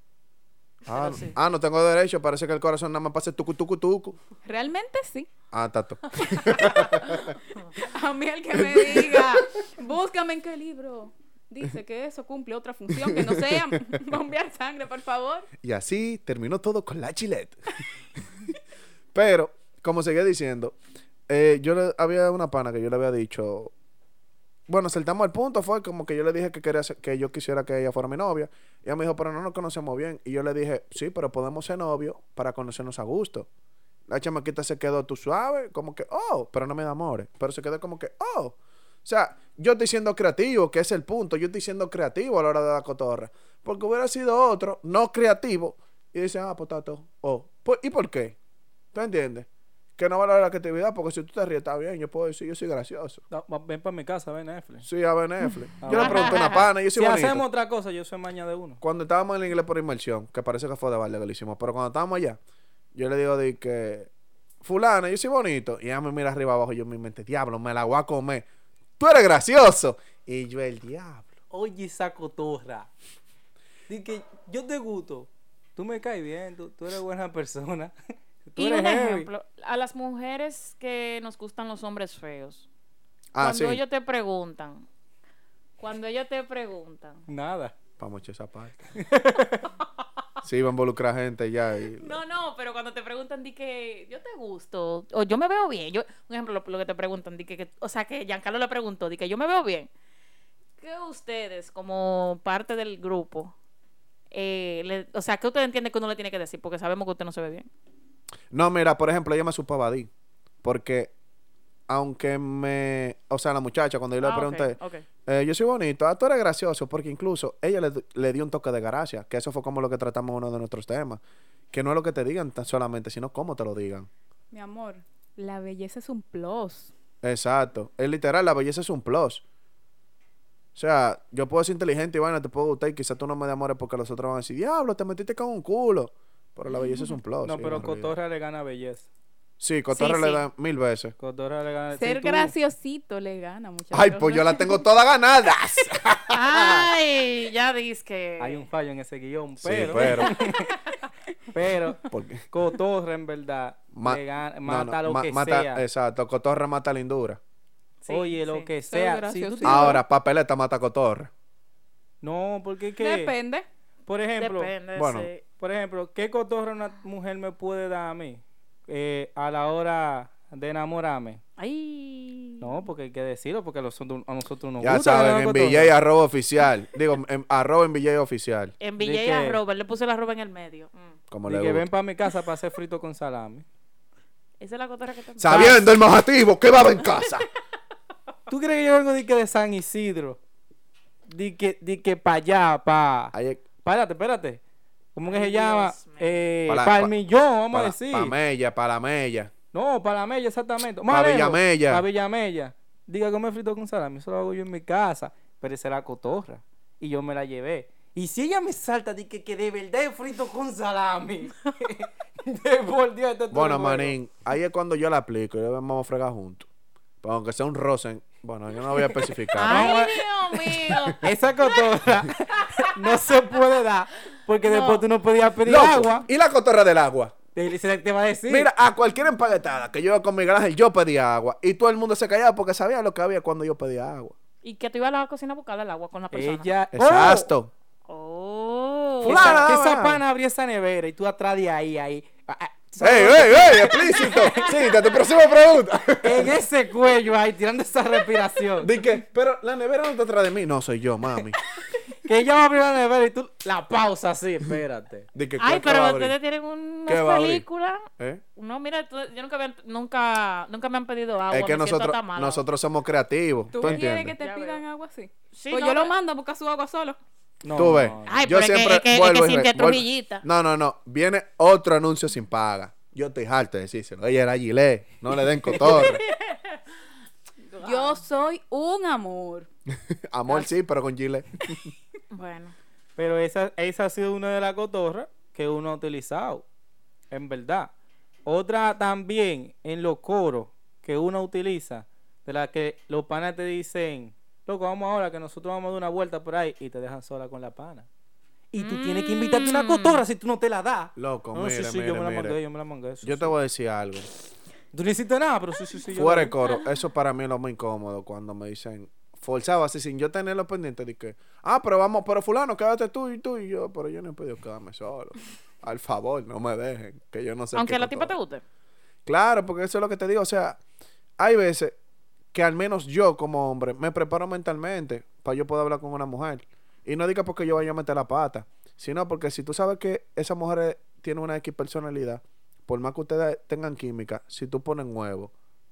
Ah, sí. ah, no tengo derecho, parece que el corazón nada más pasa tucu, tucu, tucu. Realmente sí. Ah, tato. [laughs] A mí el que me diga, búscame en qué libro. Dice que eso cumple otra función que no [laughs] sea bombear sangre, por favor. Y así terminó todo con la chilete. [laughs] Pero, como seguía diciendo, eh, yo le, había una pana que yo le había dicho. Bueno, saltamos al punto, fue como que yo le dije que quería ser- que yo quisiera que ella fuera mi novia. Y ella me dijo, pero no nos conocemos bien. Y yo le dije, sí, pero podemos ser novios para conocernos a gusto. La chamaquita se quedó tú suave, como que, oh, pero no me da amores. Pero se quedó como que, oh. O sea, yo estoy siendo creativo, que es el punto. Yo estoy siendo creativo a la hora de la cotorra. Porque hubiera sido otro, no creativo. Y dice, ah, potato, oh. Pues, ¿Y por qué? ¿Tú entiendes? Que no vale la creatividad, porque si tú te ríes, está bien. Yo puedo decir, yo soy gracioso. No, ven para mi casa, ven Netflix. Sí, a ver, Netflix. Ah, Yo le pregunté una pana, yo [laughs] Si soy bonito. hacemos otra cosa, yo soy maña de uno. Cuando estábamos en el inglés por inmersión, que parece que fue de balde que lo hicimos, pero cuando estábamos allá, yo le digo de que, fulana, yo soy bonito. Y ella me mira arriba abajo y yo mi mente, diablo, me la voy a comer. Tú eres gracioso. Y yo, el diablo. Oye, esa cotorra. Di que yo te gusto. Tú me caes bien, tú, tú eres buena persona. [laughs] Tú Y eres un heavy. ejemplo, a las mujeres que nos gustan los hombres feos. Ah, cuando sí. ellos te preguntan, cuando ellos te preguntan, Nada. Vamos a echar esa parte. [laughs] sí, va a involucrar gente ya. y- [laughs] No, no, pero cuando te preguntan, di que yo te gusto, o yo me veo bien. Yo, un ejemplo, lo, lo que te preguntan, di que, que- o sea, que Giancarlo le preguntó, di que yo me veo bien. ¿Qué ustedes, como parte del grupo, eh, le- o sea, qué usted entiende que uno le tiene que decir? Porque sabemos que usted no se ve bien. No, mira, por ejemplo, ella me supo evadir. Porque, aunque me. O sea, la muchacha, cuando yo le Ah, pregunté, ok. eh, yo soy bonito, ah, tú eres gracioso, porque incluso ella le, le dio un toque de gracia, que eso fue como lo que tratamos en uno de nuestros temas. Que no es lo que te digan tan solamente, sino cómo te lo digan. Mi amor, la belleza es un plus. Exacto. Es literal, la belleza es un plus. O sea, yo puedo ser inteligente y vaina, te puedo gustar y quizás tú no me enamores porque los otros van a decir, diablo, te metiste con un culo. Pero la belleza es un [laughs] plus. No, sí, pero. Cotorra le gana belleza. Sí, Cotorra Sí, le sí. da mil veces. Cotorra le gana. Ser graciosito le gana muchas Ay, pues yo la tengo [laughs] todas ganadas. Ay, [laughs] ya dices que... Hay un fallo en ese guion, Sí, pero. pero. [laughs] pero Cotorra en verdad ma- le gana- mata no, lo ma- que mata- sea. Exacto, Cotorra mata lindura. Sí, Oye, lo sí. que sea. Si tú Ahora, papeleta mata Cotorra. No, porque es que. Depende. Por ejemplo, Depende, bueno. sí. por ejemplo, ¿qué cotorra una mujer me puede dar a mí eh, a la hora de enamorarme? Ay. No, porque hay que decirlo, porque a nosotros, a nosotros nos Ya gusta saben, en. BJ arroba oficial. Digo, en arroba en BJ oficial. En BJ que- arroba, él le puse la arroba en el medio. Mm. Como le que ven para mi casa para hacer frito con salami. Esa es la cotorra que te Sabiendo el majativo que va en casa. [laughs] ¿Tú crees que yo vengo de que de San Isidro? Di que, di que para allá, pa. Ahí es- Espérate, espérate. ¿Cómo que Ay, se llama? Eh, Pa' la- para el pa- millón, vamos para, a decir. para Mella, para la Mella. No, para la Mella, exactamente. Pa' Villamella. Para Villamella. Diga, comer frito con salami. Eso lo hago yo en mi casa. Pero esa era cotorra. Y yo me la llevé. Y si ella me salta de que, que de verdad es frito con salami. [laughs] de por Dios, esto bueno. manín, ahí es cuando yo la aplico y vamos a fregar juntos. Pero aunque sea un rosen, bueno, yo no voy a especificar. Ay, Dios mío. [laughs] Esa cotorra no se puede dar. Porque No. después tú no podías pedir Loco, agua. ¿Y la cotorra del agua? Te, se te va a decir. Mira, a cualquier empaquetada que yo iba con Miguel Ángel, yo pedía agua. Y todo el mundo se callaba porque sabía lo que había cuando yo pedía agua. Y que tú ibas a la cocina a buscar el agua con la persona. ella. Exacto. Oh. Fulana, esa, que esa pana abría esa nevera y tú atrás de ahí, ahí. ah, ah, ¡Ey, ey, ey! ¡Explícito! Sí, tu próxima pregunta. En ese cuello ahí, tirando esa respiración. Di que, pero la nevera no está atrás de mí. No, soy yo, mami. Que ella va a abrir la nevera y tú la pausa así, espérate. Di que, Ay, ¿cuál que va pero abrir? ustedes tienen ¿Qué unas va a abrir? películas. ¿Eh? No, mira, tú- yo nunca, había- nunca, nunca me han pedido agua. Es que me siento nosotros, mala. nosotros somos creativos. ¿Tú, ¿Tú, quieres entiendes? que te Ya pidan veo. agua así? Sí, pues no, yo lo pero- mando a buscar su agua solo. No, Tú ves. no. Ay, yo pero es que- siempre es que- es y re-. No, no, no. Viene otro anuncio sin paga. Yo estoy harto de decírselo. Ella era Gilet. No le den cotorre. [laughs] Yo soy un amor. [laughs] Amor sí, pero con Gilet. [laughs] Bueno. Pero esa, esa ha sido una de las cotorras que uno ha utilizado. En verdad. Otra también en los coros que uno utiliza, de la que los panas te dicen, loco, vamos ahora que nosotros vamos a dar una vuelta por ahí y te dejan sola con la pana. Y tú tienes que invitarte una Mm. cotorra si tú no te la das. Loco, No, sí, mire, sí, mire, yo me la mire. mangué, yo me la mangué. sí, Yo sí. te voy a decir algo. Tú no hiciste nada, pero sí, sí, sí. yo Fuera de coro, eso para mí es lo más incómodo cuando me dicen, forzado así sin yo tenerlo pendiente, de que, ah, pero vamos, pero fulano, quédate tú y tú y yo, pero yo no he pedido quedarme solo. Al favor, no me dejen, que yo no sé. Aunque qué la tipa te guste. Claro, porque eso es lo que te digo, o sea, hay veces que al menos yo como hombre me preparo mentalmente para yo poder hablar con una mujer. Y no diga porque yo vaya a meter la pata, sino porque si tú sabes que esa mujer tiene una X personalidad, por más que ustedes tengan química, si tú pones huevo,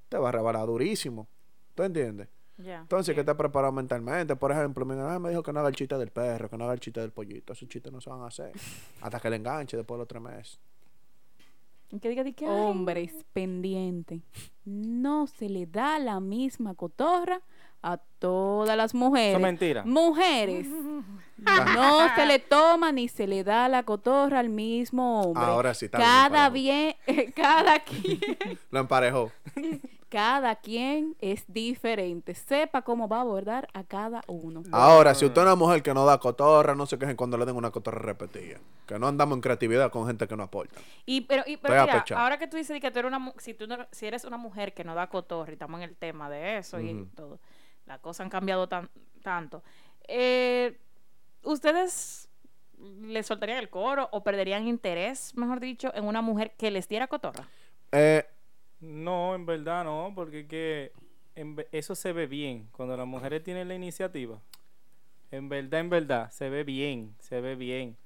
te va a rebalar durísimo. ¿Tú entiendes? Entonces, que te preparado mentalmente. Por ejemplo, mi mamá me dijo que no haga el chiste del perro, que no haga el chiste del pollito. Esos chistes no se van a hacer. [laughs] Hasta que le enganche después de los tres meses. Y que diga, di que, ay, Hombres pendientes. No se le da la misma cotorra a todas las mujeres. Eso es mentira. Mujeres. [laughs] No se le toma ni se le da la cotorra al mismo hombre. Ahora sí está bien Cada bien, [laughs] cada quien, Lo emparejó. [laughs] cada quien es diferente. Sepa cómo va a abordar a cada uno. Ahora, si usted es una mujer que no da cotorra, no se quejen cuando le den una cotorra repetida. Que no andamos en creatividad con gente que no aporta. Y, pero, y, pero mira, ahora que tú dices que tú eres una, mu- si, tú no- si eres una mujer que no da cotorra y estamos en el tema de eso y todo, las cosas han cambiado tan, tanto. Eh, ¿Ustedes le soltarían el coro o perderían interés, mejor dicho, en una mujer que les diera cotorra? Eh, No, en verdad no, porque que en eso se ve bien. Cuando las mujeres tienen la iniciativa, en verdad, en verdad, se ve bien, se ve bien.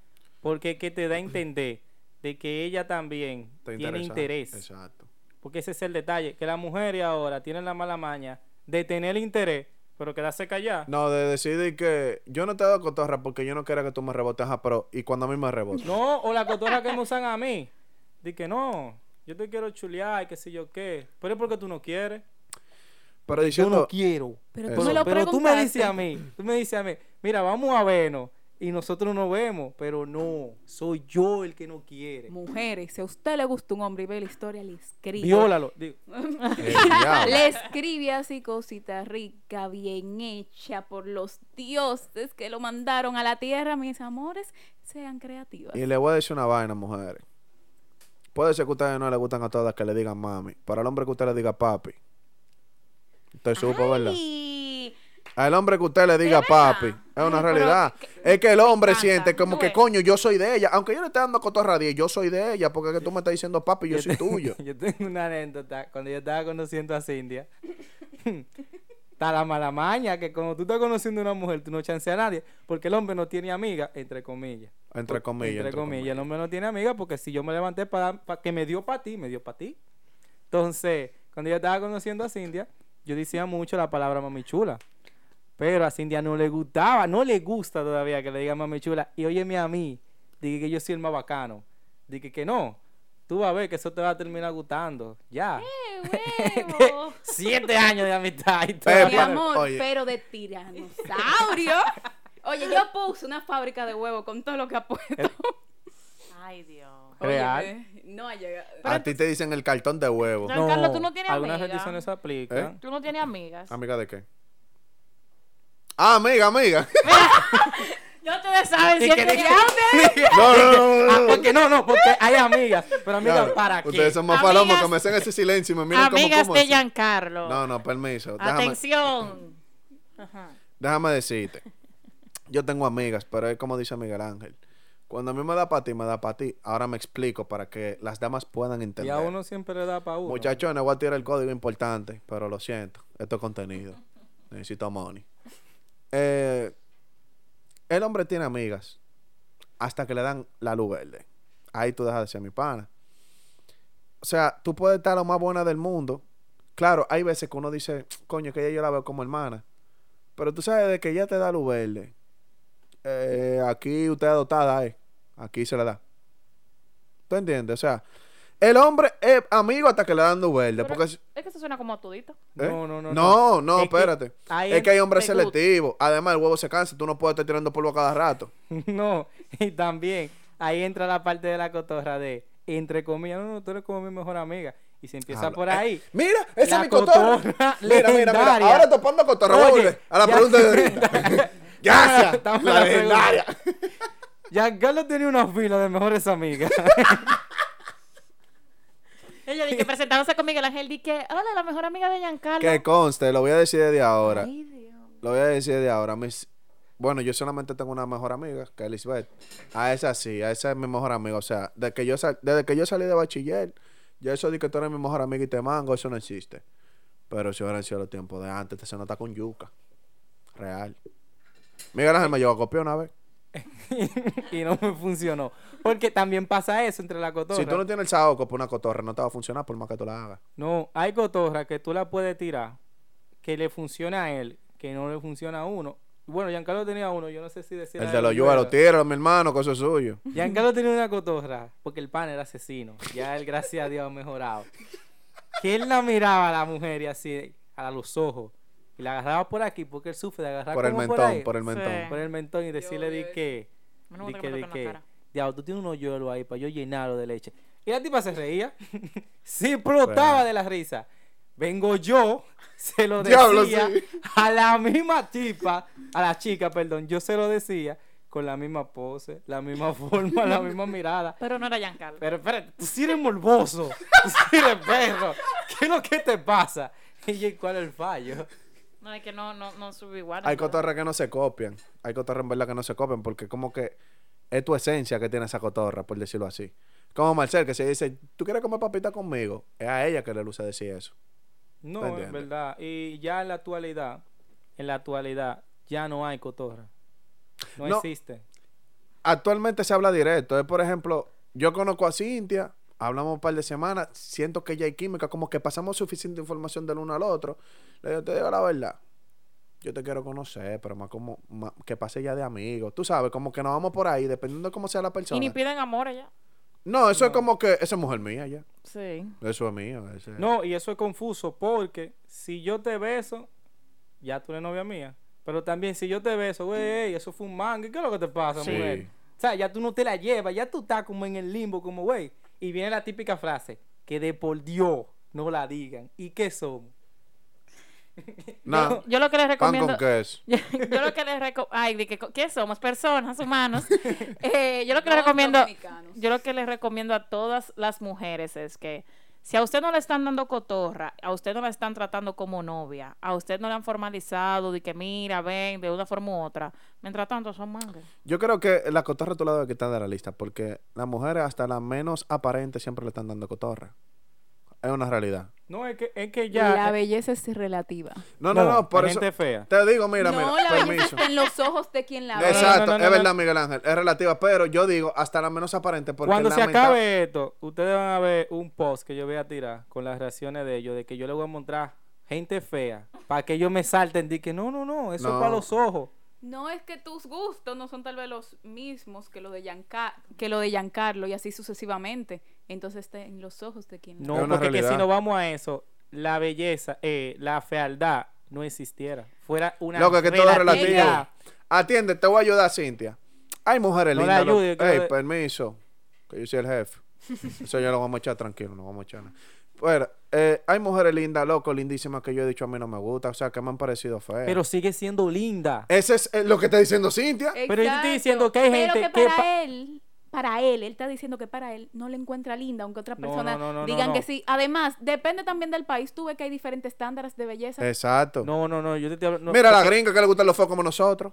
Porque que te da a entender de que ella también tiene interés. Exacto. Porque ese es el detalle, que las mujeres ahora tienen la mala maña de tener interés, pero quedarse calladas. No, de decidir que yo no te doy cotorra porque yo no quiero que tú me rebotes, ajá, pero y cuando a mí me rebotes. No, o la cotorra que me usan a mí. De que no, yo te quiero chulear y qué sé yo qué. Pero es porque tú no quieres. Pero Yo diciendo, no quiero. Pero tú me lo pero tú me dices a mí, tú me dices a mí, mira, vamos a vernos. Y nosotros nos vemos, pero no, soy yo el que no quiere. Mujeres, si a usted le gusta un hombre y ve la historia, le escribe. Viólalo. Digo. [laughs] Le escribe así cosita rica, bien hecha por los dioses que lo mandaron a la tierra, mis amores, sean creativas. Y le voy a decir una vaina, mujeres. Puede ser que a ustedes no les gustan a todas que le digan mami. Para el hombre que usted le diga papi. Usted supo, ¿verdad? Al hombre que usted le diga papi. Es una pero realidad. es que el hombre encanta. siente como que, coño, yo soy de ella. Aunque yo le esté dando cotorra a 10, yo soy de ella. Porque es que tú me estás diciendo papi, yo soy te- tuyo. [laughs] yo tengo una anécdota. Cuando yo estaba conociendo a Cindia, está la mala maña que cuando tú estás conociendo a una mujer, tú no chanceas a nadie. Porque el hombre no tiene amiga, entre comillas. Entre comillas. entre, comillas. El hombre no tiene amiga porque si yo me levanté para que me dio para ti, me dio para ti. Entonces, cuando yo estaba conociendo a Cindia, yo decía mucho la palabra mami chula. Pero a Cindia no le gustaba, no le gusta todavía que le digan mami chula. Y óyeme a mí, dije que yo soy el más bacano. Dije que no. Tú vas a ver que eso te va a terminar gustando. Ya. qué [laughs] huevo. Siete años de amistad y Eh, Mi pero- todavía- amor, oye. pero de tiranosaurio. Oye, yo puse una fábrica de huevos con todo lo que ha puesto. Ay, Dios. Real. No ha llegado. A ti te dicen el cartón de huevo. Giancarlo, tú no tienes algunas amiga. restricciones se aplican. ¿Eh? Tú no tienes amigas. ¿Amiga de qué? Ah, amiga, amiga. [laughs] [laughs] Ya ustedes saben que que- No, no, no, no, Ah, no. porque no, no, porque hay amigas. Pero amigas, Claro, ¿para qué? Ustedes son más Amigas- palomos que me hacen ese silencio y me miran como Amigas como de así. Giancarlo. No, no, permiso. Atención. Ajá. déjame decirte. Yo tengo amigas, pero es como dice Miguel Ángel. Cuando a mí me da para ti, me da para ti. Ahora me explico para que las damas puedan Y entender. a uno siempre le da para uno. Muchachones, voy a tirar el código importante, pero lo siento. Esto es contenido. Necesito money. Eh, el hombre tiene amigas hasta que le dan la luz verde. Ahí tú dejas de ser mi pana. O sea, tú puedes estar lo más buena del mundo. Claro, hay veces que uno dice, coño, que ella yo la veo como hermana. Pero tú sabes de que ella te da luz verde. Eh, aquí usted es adoptada, eh. Aquí se le da. ¿Tú entiendes? O sea, el hombre es amigo hasta que le dan. Pero Porque es- es que eso suena como a tudito. ¿Eh? No, no, no. No, no, Es espérate. es que hay hombres selectivos. Además, el huevo se cansa. Tú no puedes estar tirando polvo a cada rato. [laughs] No, y también ahí entra la parte de la cotorra de, entre comillas, no, no, tú eres como mi mejor amiga. Y se empieza Habla. por ahí. Eh, mira, esa La es mi cotorra. cotorra [laughs] Mira, mira, mira. Ahora topando cotorra. Oye, vuelve a la ya- pregunta de ahorita. [laughs] Gracias. La legendaria. Giancarlo tenía una fila de mejores amigas. Ella que presentándose con Miguel Ángel, di que, hola, la mejor amiga de Giancarlo. Que conste, lo voy a decir desde ahora. Ay, Dios. Lo voy a decir desde ahora. Mis... Bueno, yo solamente tengo una mejor amiga, que es Elizabeth. A esa sí, a esa es mi mejor amiga. O sea, desde que yo, sal- desde que yo salí de bachiller, ya eso de que tú eres mi mejor amiga y te mango, eso no existe. Pero si hubieran sido los tiempos de antes, te se nota con yuca. Real. Miguel Ángel me llevó a copiar una vez. [laughs] y no me funcionó. Porque también pasa eso entre la cotorra. Si tú no tienes el saoco por una cotorra, no te va a funcionar por más que tú la hagas. No, hay cotorra que tú la puedes tirar, que le funciona a él, que no le funciona a uno. Bueno, Giancarlo tenía uno, yo no sé si decir. El de los yuelos, tira, mi hermano, cosa suyo. Giancarlo tenía una cotorra, porque el pan era asesino. Ya él, gracias a Dios, ha mejorado. Que él la miraba a la mujer y así, a los ojos, y la agarraba por aquí, porque él sufre de agarrar Por el mentón, ahí, por el Sí. mentón. por el mentón y decirle di que, di que, di que, diablo, tú tienes un hoyuelo ahí para yo llenarlo de leche. Y la tipa se reía, [laughs] sí explotaba de la risa. vengo yo, [laughs] se lo Diablo, decía sí. a la misma tipa, a la chica, perdón, yo se lo decía con la misma pose, la misma [laughs] forma, la misma mirada. Pero no era Giancarlo. Pero espérate, tú sí eres morboso, tú sí eres perro. ¿Qué es lo que te pasa? Y yo, ¿cuál es el fallo? No, es que no, no, no sube igual. Hay cotorras que no se copian. Hay cotorras en verdad que no se copian porque como que es tu esencia que tiene esa cotorra, por decirlo así. Como Marcel, que se dice, ¿tú quieres comer papita conmigo? Es a ella que le luce decir eso. No, ¿Me es verdad. Y ya en la actualidad, en la actualidad, ya no hay cotorra. No, No. existe. Actualmente se habla directo. Es, por ejemplo, yo conozco a Cintia, hablamos un par de semanas, siento que ya hay química, como que pasamos suficiente información del uno al otro. Le digo, te digo la verdad. Yo te quiero conocer, pero más como más- que pase ya de amigos. Tú sabes, como que nos vamos por ahí, dependiendo de cómo sea la Y persona. ni piden amor ya. No, eso es como que esa es mujer mía ya. Sí. Eso es mío. ese- No, y eso es confuso porque si yo te beso, ya tú eres novia mía. Pero también si yo te beso, güey, ey, eso fue un mango. ¿Y qué es lo que te pasa, Sí. mujer? O sea, ya tú no te la llevas, ya tú estás como en el limbo, como, güey. Y viene la típica frase, que de por Dios no la digan. ¿Y qué somos? [laughs] No, Yo lo que les pan recomiendo. con queso. yo, [laughs] yo lo que les recomiendo. Ay, que, ¿qué somos? Personas, humanos. [laughs] Eh, yo lo que les recomiendo. Yo lo que les recomiendo a todas las mujeres es que si a usted no le están dando cotorra, a usted no la están tratando como novia, a usted no le han formalizado de que mira, ven, de una forma u otra, mientras tanto son mangas. Yo creo que la cotorra tú la debes quitar de la lista porque las mujeres hasta las menos aparentes siempre le están dando cotorra. Es una realidad. No, es que, es que ya... la eh, belleza es relativa. No, no, no, por eso gente fea. te digo, mira, no, mira, la permiso. belleza está en los ojos de quien la ve. Exacto, No, no, no, es no, verdad, no. Miguel Ángel, es relativa, pero yo digo hasta las menos aparentes porque Cuando se lamenta- acabe esto, ustedes van a ver un post que yo voy a tirar con las reacciones de ellos, de que yo les voy a mostrar gente fea, para que ellos me salten de que no, no, no, eso No. es para los ojos. No es que tus gustos no son tal vez los mismos que lo de Gianca- que lo de Giancarlo y así sucesivamente. Entonces está en los ojos de quien No, porque que si nos vamos a eso, la belleza, eh, la fealdad no existiera. Fuera una Loco, que todo es relativo. Atiende, te voy a ayudar, Cintia. Hay mujeres No lindas. ayude, que Ey, permiso. Que yo soy el jefe. Eso ya lo vamos a echar tranquilo, no vamos a echar nada. Bueno, eh, hay mujeres lindas, loco, lindísimas que yo he dicho a mí no me gusta, o sea, que me han parecido feas. Pero sigue siendo linda. Ese es eh, lo que está diciendo Cintia. Pero yo estoy diciendo que hay Pero gente que que para pa- él, para él, él está diciendo que para él no le encuentra linda, aunque otras personas no, no, no, digan no. que sí. Además, depende también del país. Tú ves que hay diferentes estándares de belleza. Exacto. No, no, no, yo te no, Mira la porque- gringa que le gustan los feos como nosotros.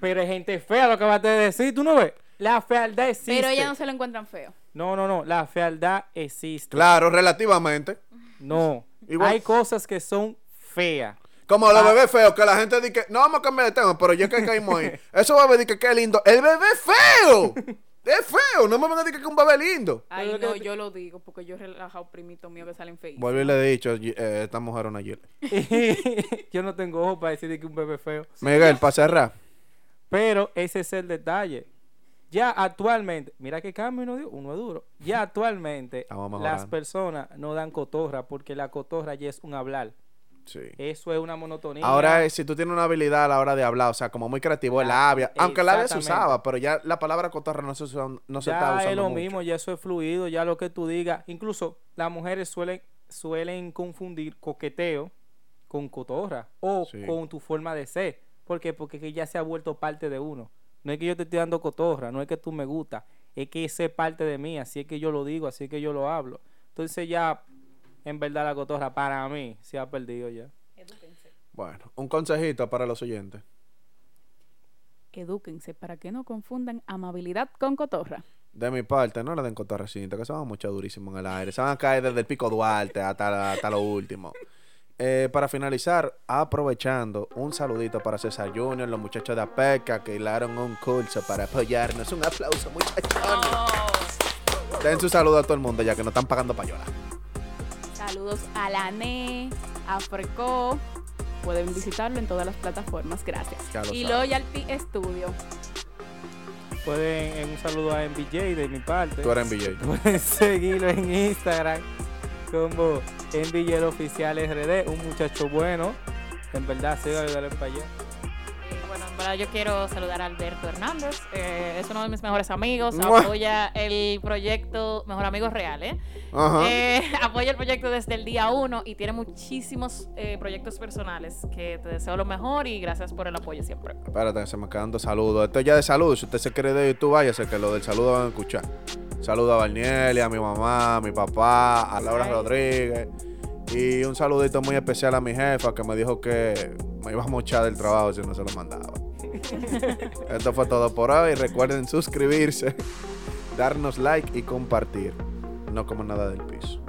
Pero hay gente fea, lo que vas a decir, ¿tú no ves? La fealdad existe. pero ella no se lo encuentran feo. No, no, no, la fealdad existe. Claro, relativamente. No. [laughs] Igual- Hay cosas que son feas. Como Ah. los bebés feos, que la gente dice que no vamos a cambiar de tema, pero ya que caímos ahí. [laughs] Esos bebés dicen que qué lindo. El bebé feo. [laughs] Es feo. No me van a decir que es un bebé lindo. Ay, no, que- yo lo digo porque yo he relajado primito mío que salen feísimos. Vuelvo y le he dicho, eh, esta mujer una [laughs] [laughs] yo no tengo ojos para decir que un bebé es feo. Miguel, para cerrar. Pero ese es el detalle. Ya actualmente, mira que cambio uno, dio, uno es duro. Ya actualmente las personas no dan cotorra porque la cotorra ya es un hablar. Sí. Eso es una monotonía. Ahora si tú tienes una habilidad a la hora de hablar, o sea, como muy creativo, el labia. Aunque el labia se usaba, pero ya la palabra cotorra no se, usa- no se está ya usando es lo mucho. mismo, ya eso es fluido, ya lo que tú digas. Incluso las mujeres suelen, suelen confundir coqueteo con cotorra o Sí. con tu forma de ser. ¿Por qué? Porque que ya se ha vuelto parte de uno. No es que yo te esté dando cotorra, no es que tú me gusta, es que ese es parte de mí, así es que yo lo digo, así es que yo lo hablo. Entonces ya, en verdad la cotorra para mí se ha perdido ya. Bueno, un consejito para los oyentes. Edúquense para que no confundan amabilidad con cotorra. De mi parte, no le den cotorrecita, que se van mucho durísimo en el aire. Se van a caer desde el pico Duarte hasta, hasta lo último. Eh, para finalizar, aprovechando, un saludito para César Junior, los muchachos de APECA que hilaron un curso para apoyarnos. Un aplauso, muchachones. Den su saludo a todo el mundo, ya que no están pagando payola. Saludos a la NE, a Freco. Pueden visitarlo en todas las plataformas. Gracias. Lo Y. Loyalty Studio. Pueden, en un saludo a MBJ de mi parte. Tú eres BJ. [laughs] Pueden seguirlo en Instagram como MBJ Oficial RD, un muchacho bueno. En verdad, síganlo y dale para allá. Bueno, Bueno, en verdad yo quiero saludar a Alberto Hernández. eh, es uno de mis mejores amigos. [laughs] ¡Mua! Apoya el proyecto Mejor Amigos Real, ¿eh? Eh, [laughs] apoya el proyecto desde el día uno y tiene muchísimos eh, proyectos personales que te deseo lo mejor y gracias por el apoyo siempre. Espérate, se me quedan dos saludos. Esto ya de saludos. Si usted se quiere de YouTube, váyase, que lo del saludo van a escuchar. Saludo a Barnieli, a mi mamá, a mi papá, a Laura Ay. Rodríguez. Y un saludito muy especial a mi jefa que me dijo que me iba a mochar del trabajo si no se lo mandaba. [laughs] Esto fue todo por hoy. Recuerden suscribirse, darnos like y compartir. No como nada del piso.